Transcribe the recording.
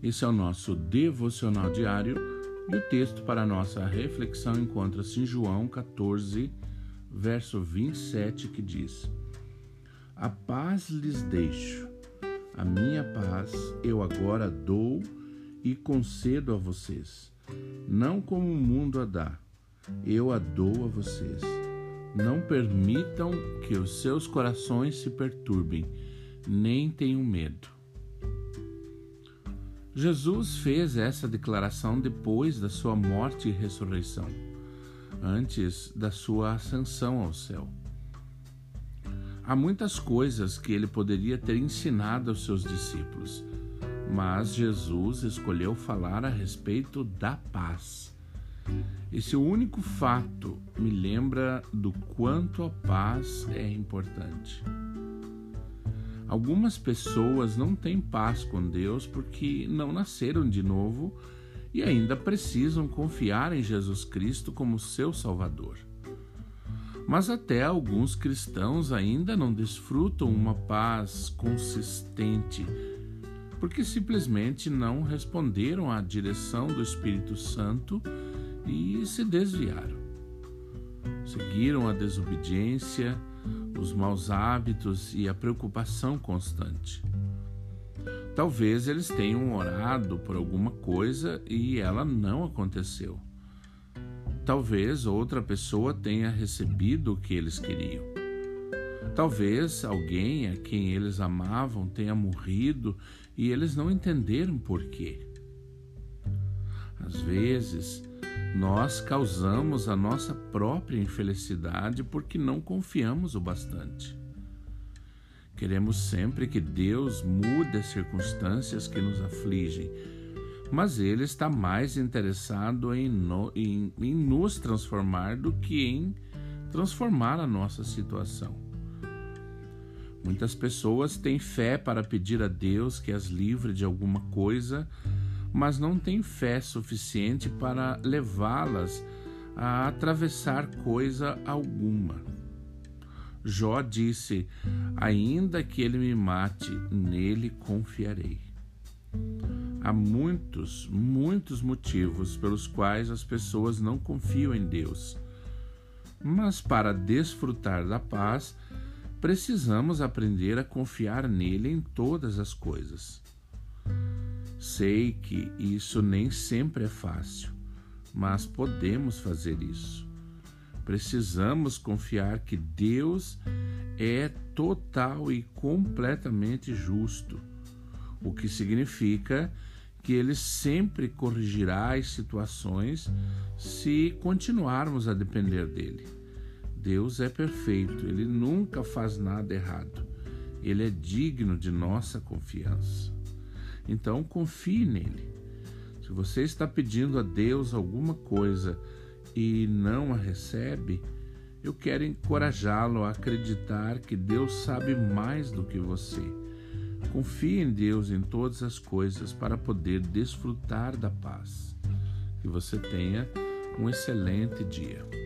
Esse é o nosso devocional diário e o texto para a nossa reflexão encontra-se em João 14, verso 27, que diz: A paz lhes deixo, a minha paz eu agora dou e concedo a vocês, não como o mundo a dá, eu a dou a vocês. Não permitam que os seus corações se perturbem, nem tenham medo. Jesus fez essa declaração depois da sua morte e ressurreição, antes da sua ascensão ao céu. Há muitas coisas que ele poderia ter ensinado aos seus discípulos, mas Jesus escolheu falar a respeito da paz. Esse único fato me lembra do quanto a paz é importante. Algumas pessoas não têm paz com Deus porque não nasceram de novo e ainda precisam confiar em Jesus Cristo como seu Salvador. Mas até alguns cristãos ainda não desfrutam uma paz consistente porque simplesmente não responderam à direção do Espírito Santo e se desviaram. Seguiram a desobediência, os maus hábitos e a preocupação constante. Talvez eles tenham orado por alguma coisa e ela não aconteceu. Talvez outra pessoa tenha recebido o que eles queriam. Talvez alguém a quem eles amavam tenha morrido e eles não entenderam por quê. Às vezes, nós causamos a nossa própria infelicidade porque não confiamos o bastante. Queremos sempre que Deus mude as circunstâncias que nos afligem, mas Ele está mais interessado em, no, em, em nos transformar do que em transformar a nossa situação. Muitas pessoas têm fé para pedir a Deus que as livre de alguma coisa mas não tem fé suficiente para levá-las a atravessar coisa alguma. Jó disse: Ainda que ele me mate, nele confiarei. Há muitos, muitos motivos pelos quais as pessoas não confiam em Deus. Mas para desfrutar da paz, precisamos aprender a confiar nele em todas as coisas. Sei que isso nem sempre é fácil, mas podemos fazer isso. Precisamos confiar que Deus é total e completamente justo, o que significa que Ele sempre corrigirá as situações se continuarmos a depender dele. Deus é perfeito, Ele nunca faz nada errado, Ele é digno de nossa confiança. Então confie nele. Se você está pedindo a Deus alguma coisa e não a recebe, eu quero encorajá-lo a acreditar que Deus sabe mais do que você. Confie em Deus em todas as coisas para poder desfrutar da paz. Que você tenha um excelente dia.